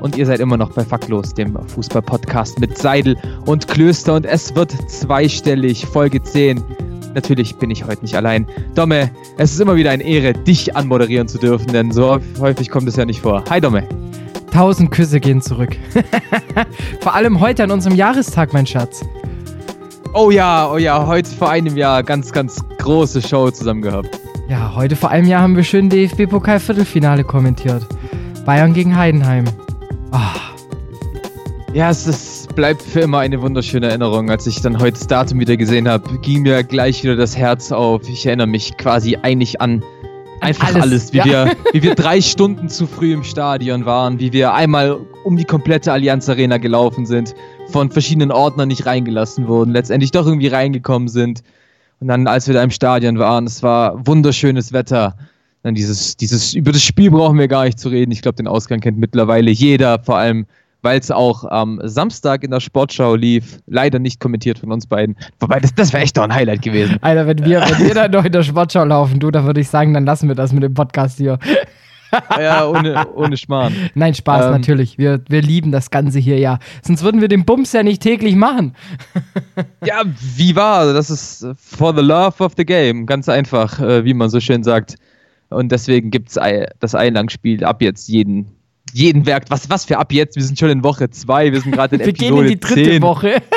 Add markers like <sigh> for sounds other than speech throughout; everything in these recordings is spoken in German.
und ihr seid immer noch bei Faktlos, dem Fußball-Podcast mit Seidel und Klöster und es wird zweistellig, Folge 10. Natürlich bin ich heute nicht allein. Domme, es ist immer wieder eine Ehre, dich anmoderieren zu dürfen, denn so häufig kommt es ja nicht vor. Hi Domme. Tausend Küsse gehen zurück. <laughs> vor allem heute an unserem Jahrestag, mein Schatz. Oh ja, oh ja, heute vor einem Jahr ganz, ganz große Show zusammen gehabt. Ja, heute vor einem Jahr haben wir schön DFB-Pokal-Viertelfinale kommentiert. Bayern gegen Heidenheim. Oh. Ja, es ist, bleibt für immer eine wunderschöne Erinnerung. Als ich dann heute das Datum wieder gesehen habe, ging mir gleich wieder das Herz auf. Ich erinnere mich quasi eigentlich an einfach alles, alles wie, ja. wir, <laughs> wie wir drei Stunden zu früh im Stadion waren, wie wir einmal um die komplette Allianz Arena gelaufen sind, von verschiedenen Ordnern nicht reingelassen wurden, letztendlich doch irgendwie reingekommen sind und dann, als wir da im Stadion waren, es war wunderschönes Wetter. Dann dieses, dieses, über das Spiel brauchen wir gar nicht zu reden. Ich glaube, den Ausgang kennt mittlerweile jeder, vor allem, weil es auch am Samstag in der Sportschau lief. Leider nicht kommentiert von uns beiden. Wobei, das, das wäre echt doch ein Highlight gewesen. Alter, wenn wir, wenn wir <laughs> dann noch in der Sportschau laufen, du, da würde ich sagen, dann lassen wir das mit dem Podcast hier. ja, ohne, ohne Schmarrn. Nein, Spaß, ähm, natürlich. Wir, wir lieben das Ganze hier, ja. Sonst würden wir den Bums ja nicht täglich machen. ja, wie war? Das ist for the love of the game. Ganz einfach, äh, wie man so schön sagt. Und deswegen gibt es das Einlangspiel ab jetzt jeden, jeden Werk. Was, was für ab jetzt? Wir sind schon in Woche 2, wir sind gerade in wir <laughs> Episode Wir gehen in die dritte 10. Woche. <laughs>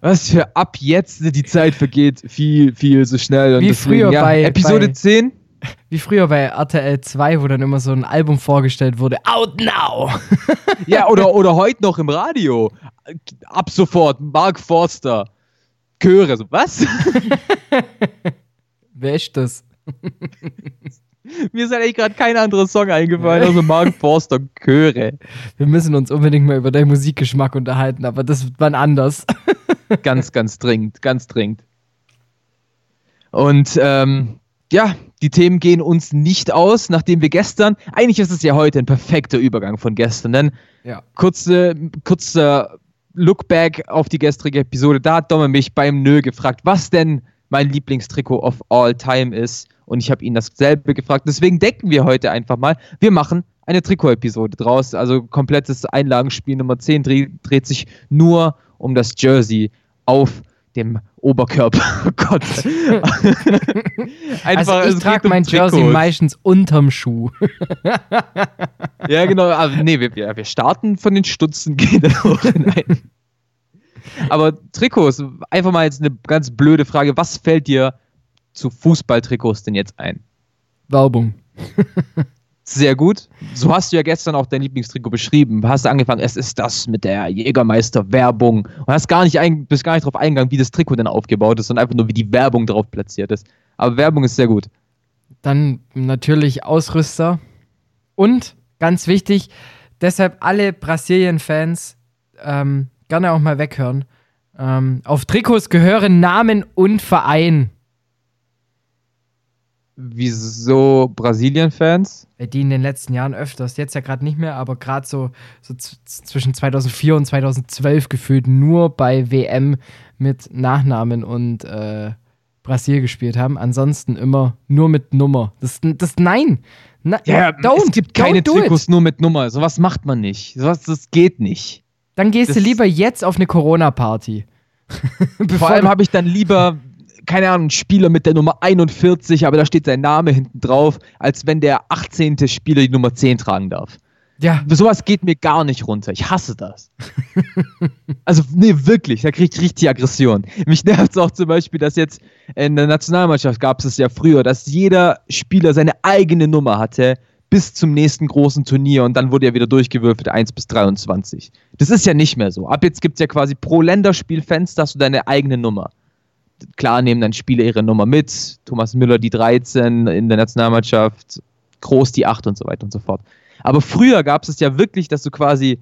Was für ab jetzt die Zeit vergeht viel, viel so schnell. Und Wie deswegen, früher ja, bei Episode bei, 10 <laughs> wie früher bei RTL 2, wo dann immer so ein Album vorgestellt wurde. Out now! ja, oder, oder heute noch im Radio. Ab sofort, Mark Forster. Chöre. So, was? Wer ist das? <laughs> Mir ist eigentlich gerade kein anderer Song eingefallen, außer Mark Forster Chöre. Wir müssen uns unbedingt mal über deinen Musikgeschmack unterhalten, aber das wird wann anders. <laughs> ganz, ganz dringend, ganz dringend. Und ähm, ja, die Themen gehen uns nicht aus, nachdem wir gestern, eigentlich ist es ja heute ein perfekter Übergang von gestern, denn ja. kurze, kurzer Lookback auf die gestrige Episode, da hat Domme mich beim Nö gefragt, was denn mein Lieblingstrikot of all time ist und ich habe ihn dasselbe gefragt, deswegen decken wir heute einfach mal, wir machen eine Trikot-Episode draus, also komplettes Einlagenspiel Nummer 10 dreht, dreht sich nur um das Jersey auf dem Oberkörper. <laughs> Oh Gott. <laughs> Einfach, also ich trage mein Jersey meistens unterm Schuh. ja, genau. Aber also, nee, wir, wir starten von den Stutzen, gehen dann hoch <laughs> hinein. Aber Trikots, einfach mal jetzt eine ganz blöde Frage. Was fällt dir zu Fußballtrikots denn jetzt ein? Werbung. Sehr gut. So hast du ja gestern auch dein Lieblingstrikot beschrieben. Du hast angefangen, es ist das mit der Jägermeister-Werbung. Und hast gar nicht ein, bist gar nicht darauf eingegangen, wie das Trikot denn aufgebaut ist, sondern einfach nur, wie die Werbung drauf platziert ist. Aber Werbung ist sehr gut. Dann natürlich Ausrüster. Und ganz wichtig, deshalb alle Brasilien-Fans ähm, gerne auch mal weghören. Ähm, auf Trikots gehören Namen und Verein. Wieso Brasilien-Fans? Die in den letzten Jahren öfters, jetzt ja gerade nicht mehr, aber gerade so, so zwischen 2004 und 2012 gefühlt nur bei WM mit Nachnamen und äh, Brasil gespielt haben. Ansonsten immer nur mit Nummer. Das, das nein. Na, ja, don't, es gibt keine Trikots nur mit Nummer. Sowas macht man nicht. Sowas, das geht nicht. Dann gehst das du lieber jetzt auf eine Corona-Party. <laughs> Vor allem habe ich dann lieber keine Ahnung, Spieler mit der Nummer 41, aber da steht sein Name hinten drauf, als wenn der 18. Spieler die Nummer 10 tragen darf. Ja. Sowas geht mir gar nicht runter. Ich hasse das. <laughs> also, nee, wirklich. Da kriege ich richtig Aggression. Mich nervt es auch zum Beispiel, dass jetzt in der Nationalmannschaft gab es ja früher, dass jeder Spieler seine eigene Nummer hatte bis zum nächsten großen Turnier und dann wurde ja wieder durchgewürfelt 1 bis 23. Das ist ja nicht mehr so. Ab jetzt gibt es ja quasi pro Länderspielfenster hast du deine eigene Nummer klar nehmen dann Spieler ihre Nummer mit. Thomas Müller die 13 in der Nationalmannschaft, Groß die 8 und so weiter und so fort. Aber früher gab es ja wirklich, dass du quasi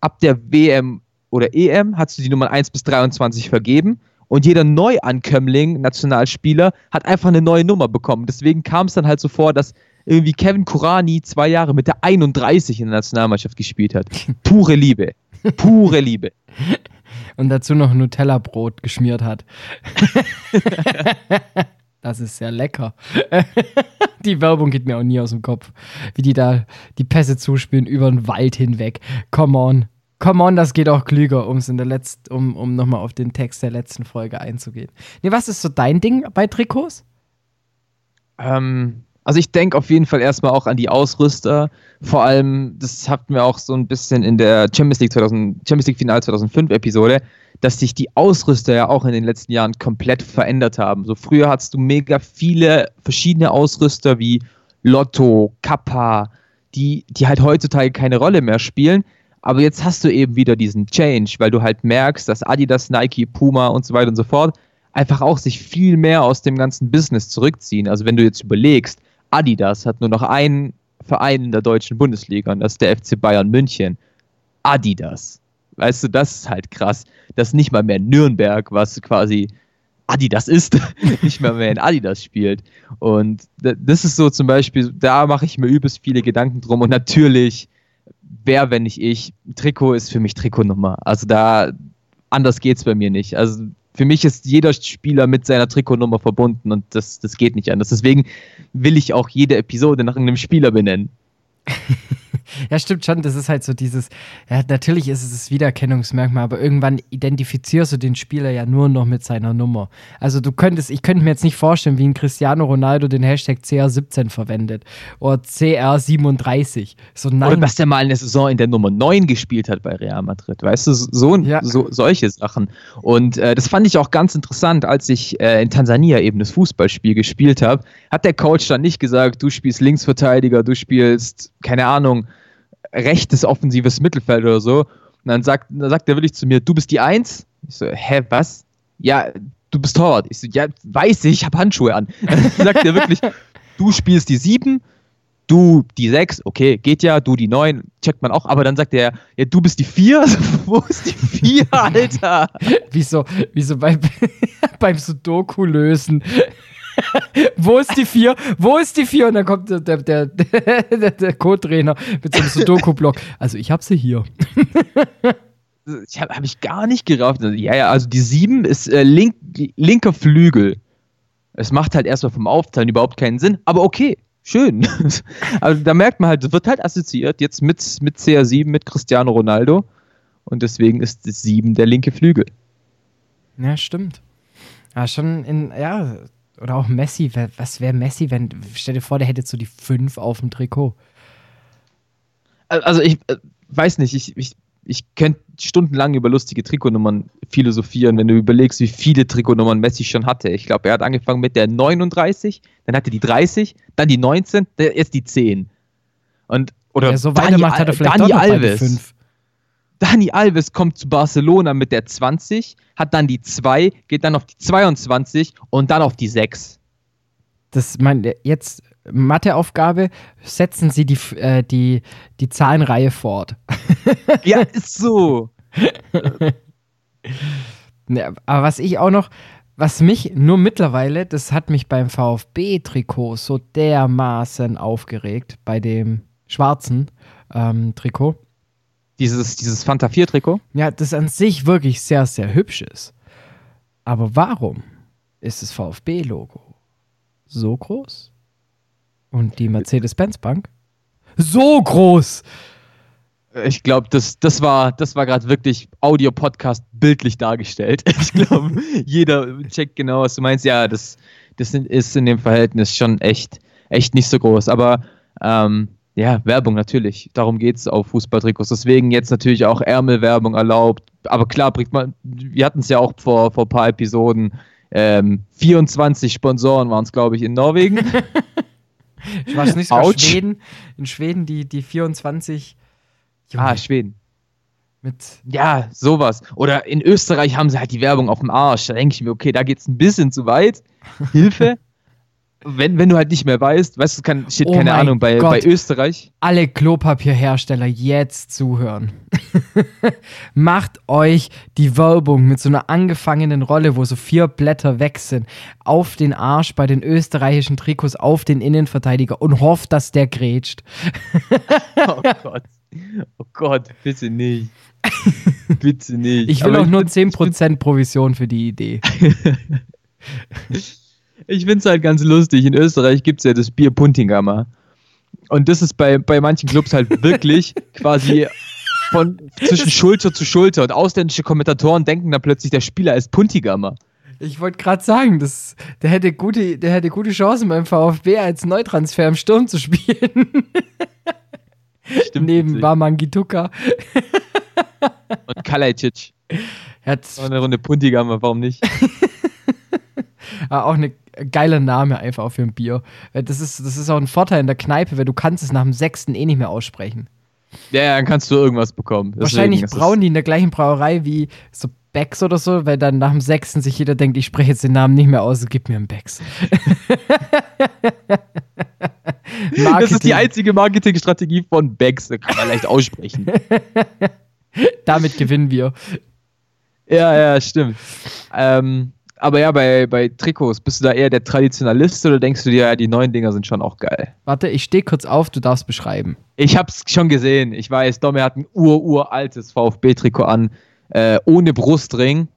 ab der WM oder EM hast du die Nummer 1 bis 23 vergeben und jeder Neuankömmling, Nationalspieler, hat einfach eine neue Nummer bekommen. Deswegen kam es dann halt so vor, dass irgendwie Kevin Kurani zwei Jahre mit der 31 in der Nationalmannschaft gespielt hat. <laughs> Pure Liebe. Pure Liebe. Und dazu noch Nutella-Brot geschmiert hat. <laughs> das ist sehr lecker. <laughs> die Werbung geht mir auch nie aus dem Kopf. Wie die da die Pässe zuspielen über den Wald hinweg. Come on. Come on, das geht auch klüger, um's in der Letzt, um, um nochmal auf den Text der letzten Folge einzugehen. Nee, was ist so dein Ding bei Trikots? Ähm, also ich denke auf jeden Fall erstmal auch an die Ausrüster. Vor allem, das hatten wir auch so ein bisschen in der Champions League, 2000, Champions League Final 2005 Episode, dass sich die Ausrüster ja auch in den letzten Jahren komplett verändert haben. So früher hattest du mega viele verschiedene Ausrüster wie Lotto, Kappa, die, die halt heutzutage keine Rolle mehr spielen. Aber jetzt hast du eben wieder diesen Change, weil du halt merkst, dass Adidas, Nike, Puma und so weiter und so fort einfach auch sich viel mehr aus dem ganzen Business zurückziehen. Also wenn du jetzt überlegst, Adidas hat nur noch einen Verein in der deutschen Bundesliga und das ist der FC Bayern München. Adidas. Weißt du, das ist halt krass, dass nicht mal mehr Nürnberg, was quasi Adidas ist, <laughs> nicht mehr mehr in Adidas spielt. Und das ist so zum Beispiel, da mache ich mir übelst viele Gedanken drum. Und natürlich, wer, wenn nicht ich, Trikot ist für mich Trikotnummer. Also da, anders geht es bei mir nicht. Also für mich ist jeder Spieler mit seiner Trikotnummer verbunden und das, das geht nicht anders. Deswegen will ich auch jede Episode nach irgendeinem Spieler benennen. <laughs> ja, stimmt schon. Das ist halt so dieses, ja, natürlich ist es das Wiedererkennungsmerkmal, aber irgendwann identifizierst du den Spieler ja nur noch mit seiner Nummer. Also du könntest, ich könnte mir jetzt nicht vorstellen, wie ein Cristiano Ronaldo den Hashtag CR17 verwendet oder CR37. So, nein. Oder dass der mal eine Saison in der Nummer 9 gespielt hat bei Real Madrid. Weißt du, so, ja. so solche Sachen. Und äh, das fand ich auch ganz interessant, als ich äh, in Tansania eben das Fußballspiel gespielt habe, hat der Coach dann nicht gesagt, du spielst Linksverteidiger, du spielst, keine Ahnung, rechtes offensives Mittelfeld oder so. Und dann sagt, dann sagt er wirklich zu mir, du bist die Eins. Ich so, hä, was? Ja, du bist Torwart. Ich so, ja, weiß ich, ich habe Handschuhe an. <laughs> Dann sagt er wirklich, du spielst die Sieben, du die Sechs, okay, geht ja, du die Neun, checkt man auch, aber dann sagt er, ja, du bist die Vier? <laughs> Wo ist die Vier, Alter? wieso, wieso <laughs> beim, beim Sudoku lösen <laughs> Wo ist die vier? Wo ist die vier? Und dann kommt der, der, der, der Co-Trainer mit so einem Sudoku-Block. Also ich habe sie hier. Ich habe hab ich gar nicht gerafft. Ja, ja, also die sieben ist äh, link, linker Flügel. Es macht halt erstmal vom Aufteilen überhaupt keinen Sinn, aber okay, schön. <laughs> also da merkt man halt, wird halt assoziiert jetzt mit, mit CR7, mit Cristiano Ronaldo. Und deswegen ist das 7 der linke Flügel. Ja, stimmt. Ja, schon in, ja, oder auch Messi. Was wäre Messi, wenn, stell dir vor, der hätte so die 5 auf dem Trikot. Also ich äh, weiß nicht, ich, ich, ich könnte stundenlang über lustige Trikotnummern philosophieren, wenn du überlegst, wie viele Trikotnummern Messi schon hatte. Ich glaube, er hat angefangen mit der 39, dann hatte die 30, dann die 19, jetzt die 10. Und, oder ja, so weitermacht, hat er vielleicht Dani Alves. Dani Alves kommt zu Barcelona mit der 20, hat dann die 2, geht dann auf die 22 und dann auf die 6. Das mein jetzt Matheaufgabe, setzen Sie die, äh, die, die Zahlenreihe fort. <laughs> ja, ist so. <laughs> ja, aber was ich auch noch, was mich nur mittlerweile, das hat mich beim VfB-Trikot so dermaßen aufgeregt, bei dem schwarzen ähm, Trikot dieses, dieses Fanta 4 Trikot? Ja, das an sich wirklich sehr, sehr hübsch ist. Aber warum ist das VfB-Logo so groß? Und die Mercedes-Benz-Bank so groß? Ich glaube, das, das war, das war gerade wirklich Audio-Podcast bildlich dargestellt. <laughs> Ich glaube, jeder checkt genau, was du meinst. Ja, das, das ist in dem Verhältnis schon echt, echt nicht so groß. Aber ähm, ja, Werbung natürlich. Darum geht es auf Fußballtrikots. Deswegen jetzt natürlich auch Ärmelwerbung erlaubt. Aber klar, bringt man, wir hatten es ja auch vor, vor ein paar Episoden. Ähm, 24 Sponsoren waren es, glaube ich, in Norwegen. <laughs> ich weiß nicht sogar Schweden. In Schweden die, die 24. Junge. Ah, Schweden. Mit ja, sowas. Oder in Österreich haben sie halt die Werbung auf dem Arsch. Da denke ich mir, okay, da geht es ein bisschen zu weit. Hilfe. <laughs> wenn, wenn du halt nicht mehr weißt, weißt du, kann, steht Oh keine Ahnung, bei, Gott. bei Österreich. Alle Klopapierhersteller jetzt zuhören. <laughs> Macht euch die Werbung mit so einer angefangenen Rolle, wo so vier Blätter weg sind, auf den Arsch bei den österreichischen Trikots auf den Innenverteidiger und hofft, dass der grätscht. <laughs> Oh Gott. Oh Gott, bitte nicht. bitte nicht. Ich will Aber auch nur find- 10% Provision für die Idee. <laughs> Ich finde es halt ganz lustig. In Österreich gibt es ja das Bier Puntigammer. Und das ist bei, bei manchen Clubs halt wirklich <laughs> quasi von zwischen Schulter zu Schulter. Und ausländische Kommentatoren denken dann plötzlich, der Spieler ist Puntigammer. Ich wollte gerade sagen, das, der, hätte gute, der hätte gute Chancen beim VfB als Neutransfer im Sturm zu spielen. Stimmt. Neben witzig. Wamangituka. Und Kalajdzic. Hat Auch eine Runde Puntigammer, warum nicht? <laughs> Ah, auch ein geiler Name einfach auch für ein Bier. Weil Das ist, das ist auch ein Vorteil in der Kneipe, weil du kannst es nach dem sechsten eh nicht mehr aussprechen. Ja, ja, dann kannst du irgendwas bekommen. Deswegen Wahrscheinlich brauen die in der gleichen Brauerei wie so Becks oder so, weil dann nach dem sechsten sich jeder denkt, ich spreche jetzt den Namen nicht mehr aus, gib mir einen Becks. <laughs> Das ist die einzige Marketingstrategie von Becks. Da kann man leicht aussprechen. <laughs> Damit gewinnen wir. ja, ja, stimmt. Ähm, aber ja, bei, bei Trikots, bist du da eher der Traditionalist oder denkst du dir, ja, die neuen Dinger sind schon auch geil? Warte, ich stehe kurz auf, du darfst beschreiben. Ich hab's schon gesehen. Ich weiß, Domme hat ein ur-uraltes VfB-Trikot an, äh, ohne Brustring.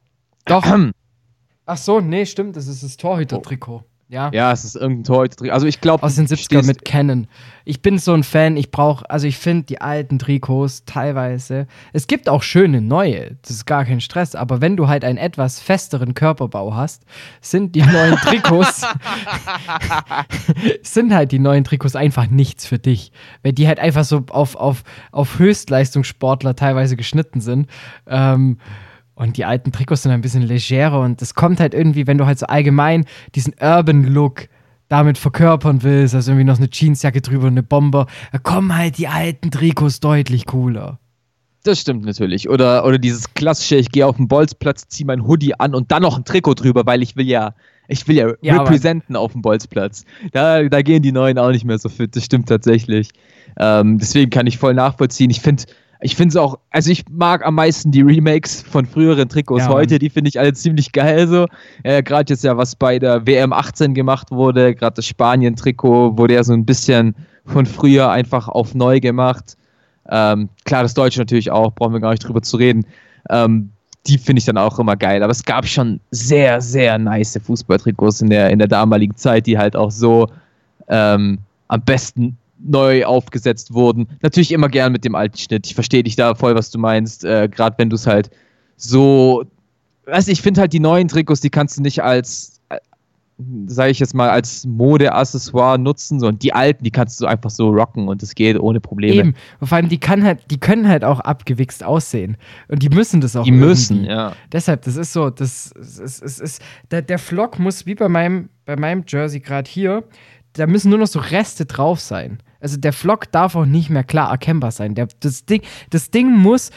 Doch. <clears throat> Ach so, nee, stimmt, das ist das Torhüter-Trikot. Ja. Ja, es ist irgendein Torhüter-Trikot. Also ich glaube, Aus den 70ern mit Canon. Ich bin so ein Fan, ich brauche, also ich finde die alten Trikots teilweise. Es gibt auch schöne neue, das ist gar kein Stress, aber wenn du halt einen etwas festeren Körperbau hast, sind die neuen Trikots, <laughs> sind halt die neuen Trikots einfach nichts für dich. Weil die halt einfach so auf, auf, auf Höchstleistungssportler teilweise geschnitten sind. Ähm, und die alten Trikots sind ein bisschen legerer und das kommt halt irgendwie, wenn du halt so allgemein diesen Urban Look damit verkörpern willst, also irgendwie noch eine Jeansjacke drüber und eine Bomber, da kommen halt die alten Trikots deutlich cooler. Das stimmt natürlich. Oder, oder dieses klassische, ich gehe auf den Bolzplatz, ziehe mein Hoodie an und dann noch ein Trikot drüber, weil ich will ja, ich will ja, Ja, representen auf dem Bolzplatz. Da, da gehen die Neuen auch nicht mehr so fit, das stimmt tatsächlich. Ähm, deswegen kann ich voll nachvollziehen. Ich finde ich finde es auch, also ich mag am meisten die Remakes von früheren Trikots Ja, heute, die finde ich alle ziemlich geil so. Äh, gerade jetzt ja, was bei der WM 18 gemacht wurde, gerade das Spanien-Trikot wurde ja so ein bisschen von früher einfach auf neu gemacht. Ähm, klar, das Deutsche natürlich auch, brauchen wir gar nicht drüber zu reden. Ähm, die finde ich dann auch immer geil. Aber es gab schon sehr, sehr nice Fußballtrikots in der, in der damaligen Zeit, die halt auch so ähm, am besten neu aufgesetzt wurden. Natürlich immer gern mit dem alten Schnitt. Ich verstehe dich da voll, was du meinst. Äh, Gerade wenn du es halt so. Weißt ich finde halt die neuen Trikots, die kannst du nicht als, äh, sage ich jetzt mal, als Modeaccessoire nutzen, sondern die alten, die kannst du einfach so rocken und es geht ohne Probleme. Eben. Und vor allem, die, kann halt, die können halt auch abgewichst aussehen. Und die müssen das auch Die müssen, irgendwie. ja. Deshalb, das ist so, das ist, ist, ist, ist der, der Flock muss wie bei meinem, bei meinem Jersey gerade hier, da müssen nur noch so Reste drauf sein. Also der Flock darf auch nicht mehr klar erkennbar sein. Der, das, Ding, das Ding muss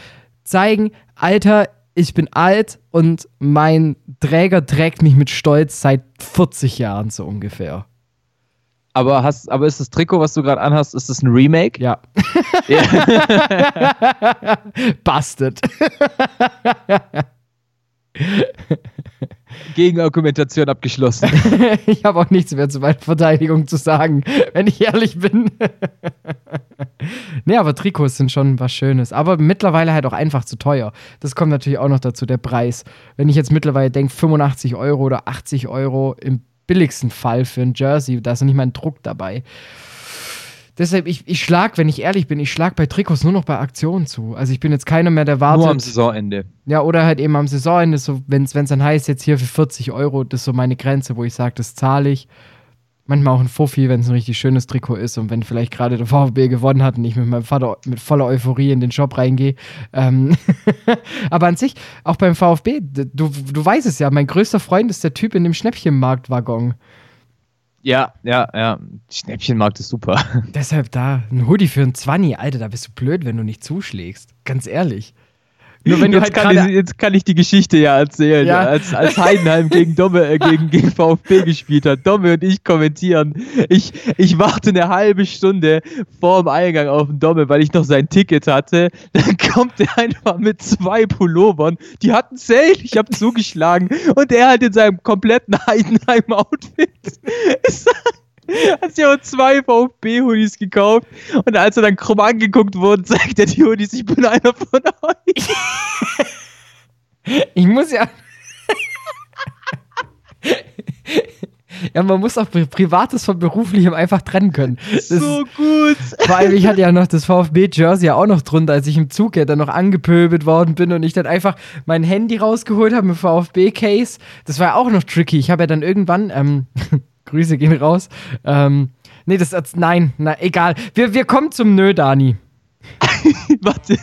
zeigen, Alter, ich bin alt und mein Träger trägt mich mit Stolz seit 40 Jahren so ungefähr. Aber, hast, aber ist das Trikot, was du gerade anhast, ist das ein Remake? Ja. Ja. <laughs> Busted. <laughs> Gegenargumentation abgeschlossen. <laughs> ich habe auch nichts mehr zu meiner Verteidigung zu sagen, wenn ich ehrlich bin. nee, aber Trikots sind schon was Schönes. Aber mittlerweile halt auch einfach zu teuer. Das kommt natürlich auch noch dazu, der Preis. Wenn ich jetzt mittlerweile denke, 85 Euro oder 80 Euro im billigsten Fall für ein Jersey, da ist noch nicht mal ein Druck dabei. Deshalb, ich, ich schlag, wenn ich ehrlich bin, ich schlag bei Trikots nur noch bei Aktionen zu. Also ich bin jetzt keiner mehr, der wartet. Nur am Saisonende. Ja, oder halt eben am Saisonende, so, wenn es dann heißt, jetzt hier für 40 Euro, das ist so meine Grenze, wo ich sage, das zahle ich. Manchmal auch ein Fuffi, wenn es ein richtig schönes Trikot ist und wenn vielleicht gerade der VfB gewonnen hat und ich mit meinem Vater mit voller Euphorie in den Shop reingehe. Ähm <laughs> Aber an sich, auch beim VfB, du, du weißt es ja, mein größter Freund ist der Typ in dem Schnäppchenmarktwaggon. Ja, ja, ja. Schnäppchenmarkt ist super. Deshalb da, ein Hoodie für ein 20, Alter, da bist du blöd, wenn du nicht zuschlägst. Ganz ehrlich. Nur wenn jetzt, halt kann ich, jetzt kann ich die Geschichte ja erzählen, Ja. als, als Heidenheim gegen Domme, äh, gegen, <laughs> gegen VfB gespielt hat. Domme und ich kommentieren. Ich, ich warte eine halbe Stunde vor dem Eingang auf den Domme, weil ich noch sein Ticket hatte. <laughs> Dann kommt er einfach mit zwei Pullovern. Die hatten Sale, ich habe zugeschlagen. Und er halt in seinem kompletten <laughs> Heidenheim-Outfit. <laughs> Hat sich aber zwei VfB-Hoodies gekauft und als er dann krumm angeguckt wurde, <laughs> zeigt er die Hoodies, ich bin einer von euch. <laughs> Ich muss ja. ja, man muss auch Pri- Privates von Beruflichem einfach trennen können. Das so gut. Vor allem, ich hatte ja noch das VfB-Jersey ja auch noch drunter, als ich im Zug ja dann noch angepöbelt worden bin und ich dann einfach mein Handy rausgeholt habe mit VfB-Case. Das war ja auch noch tricky. Ich habe ja dann irgendwann, ähm, Grüße gehen raus, ähm, nee, das, das nein, na, egal. Wir, wir kommen zum Nö, Dani. <laughs> Warte.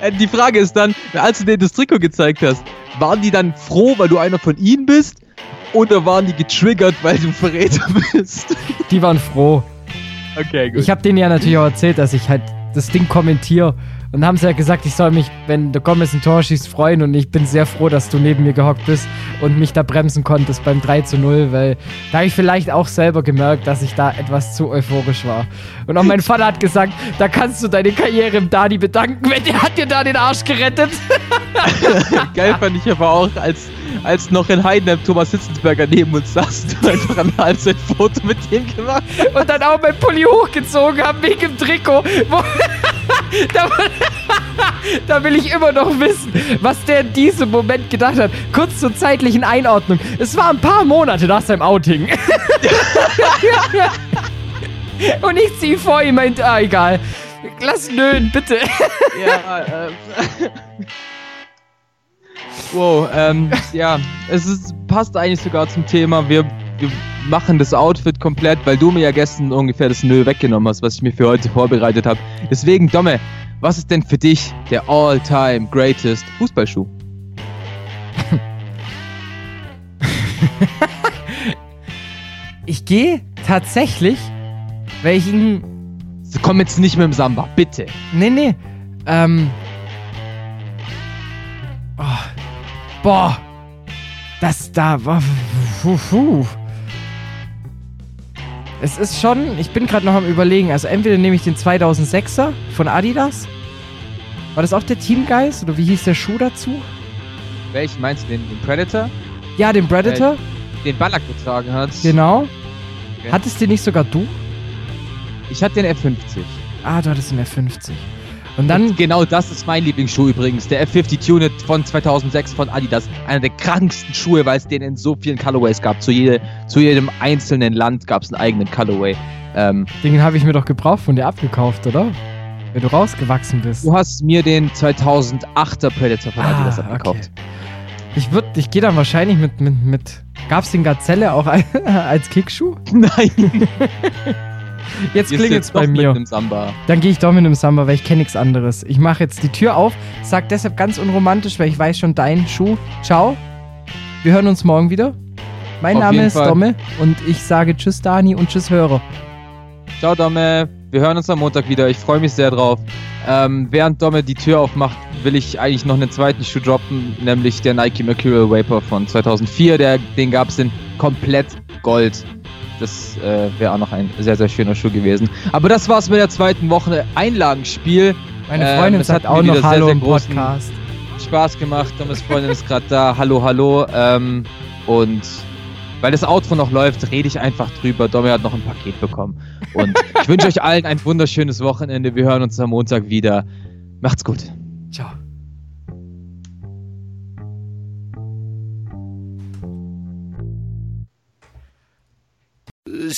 Äh, Die Frage ist dann, als du denen das Trikot gezeigt hast, waren die dann froh, weil du einer von ihnen bist? Oder waren die getriggert, weil du Verräter <laughs> bist? Die waren froh. Okay, gut. Ich habe denen ja natürlich auch erzählt, dass ich halt das Ding kommentiere. Und haben sie ja gesagt, ich soll mich, wenn der Gomez ein Tor schießt, freuen. Und ich bin sehr froh, dass du neben mir gehockt bist und mich da bremsen konntest beim 3 zu 0, weil da habe ich vielleicht auch selber gemerkt, dass ich da etwas zu euphorisch war. Und auch mein <laughs> Vater hat gesagt, da kannst du deine Karriere im Dani bedanken, wenn der hat dir da den Arsch gerettet. <laughs> Geil fand ich aber auch, als, als noch in Heidenheim Thomas Hitzensberger neben uns saß, du einfach ein Halbzeit-Foto mit dem gemacht Und dann auch mein Pulli hochgezogen haben wegen dem Trikot. <laughs> Da, <laughs> da will ich immer noch wissen, was der in diesem Moment gedacht hat. Kurz zur zeitlichen Einordnung. Es war ein paar Monate nach seinem Outing. <laughs> Und ich zieh vor ihm meint, ah, egal. Lass nölen, bitte. Ja, ähm. Wow, ähm, ja, es ist, passt eigentlich sogar zum Thema. Wir, wir machen das Outfit komplett, weil du mir ja gestern ungefähr das Nö weggenommen hast, was ich mir für heute vorbereitet habe. Deswegen, Domme, was ist denn für dich der all-time greatest Fußballschuh? <laughs> Ich gehe tatsächlich, weil ich ihn Komm jetzt nicht mit dem Samba, bitte. Nee, nee. Ähm. Boah. Das da war. Es ist schon. Ich bin gerade noch am Überlegen. Also, entweder nehme ich den 2006er von Adidas. War das auch der Teamgeist? Oder wie hieß der Schuh dazu? Welchen meinst du, den, den Predator? Ja, den Predator. Den Ballack getragen hat. Genau. Okay. Hattest den nicht sogar du? Ich hatte den F50. Ah, du hattest den F50. Und dann. Und genau das ist mein Lieblingsschuh übrigens. Der F50 Tunet von 2006 von Adidas. Einer der kranksten Schuhe, weil es den in so vielen Colorways gab. Zu, jede, zu jedem einzelnen Land gab es einen eigenen Colorway. Ähm, Den habe ich mir doch gebraucht von dir abgekauft, oder? Wenn du rausgewachsen bist. du hast mir den 2008er Predator von Adidas abgekauft. Ah, Ich würde, ich gehe dann wahrscheinlich mit, mit, mit. Gab's den Gazelle auch <laughs> als Kickschuh? Nein, <laughs> Jetzt klingelt's doch bei mit mir. einem Samba. Dann gehe ich doch mit einem Samba, weil ich kenne nichts anderes. Ich mache jetzt die Tür auf, sag deshalb ganz unromantisch, weil ich weiß schon dein Schuh. Ciao. Wir hören uns morgen wieder. Mein Auf Name ist Fall. Domme und ich sage Tschüss Dani und Tschüss Hörer. Ciao, Domme. Wir hören uns am Montag wieder. Ich freue mich sehr drauf. Ähm, während Domme die Tür aufmacht, will ich eigentlich noch einen zweiten Schuh droppen, nämlich der Nike Mercurial Vapor von 2004. Der, den gab es in komplett Gold. Das äh, wäre auch noch ein sehr, sehr schöner Schuh gewesen. Aber das war's mit der zweiten Woche Einlagenspiel. Meine Ähm, Freundin es sagt hat auch noch sehr, Hallo sehr im großen- Podcast. Spaß gemacht. Dommes Freundin ist gerade da. Hallo, hallo. Ähm, und weil das Outro noch läuft, rede ich einfach drüber. Domme hat noch ein Paket bekommen. Und ich wünsche euch allen ein wunderschönes Wochenende. Wir hören uns am Montag wieder. Macht's gut. Ciao.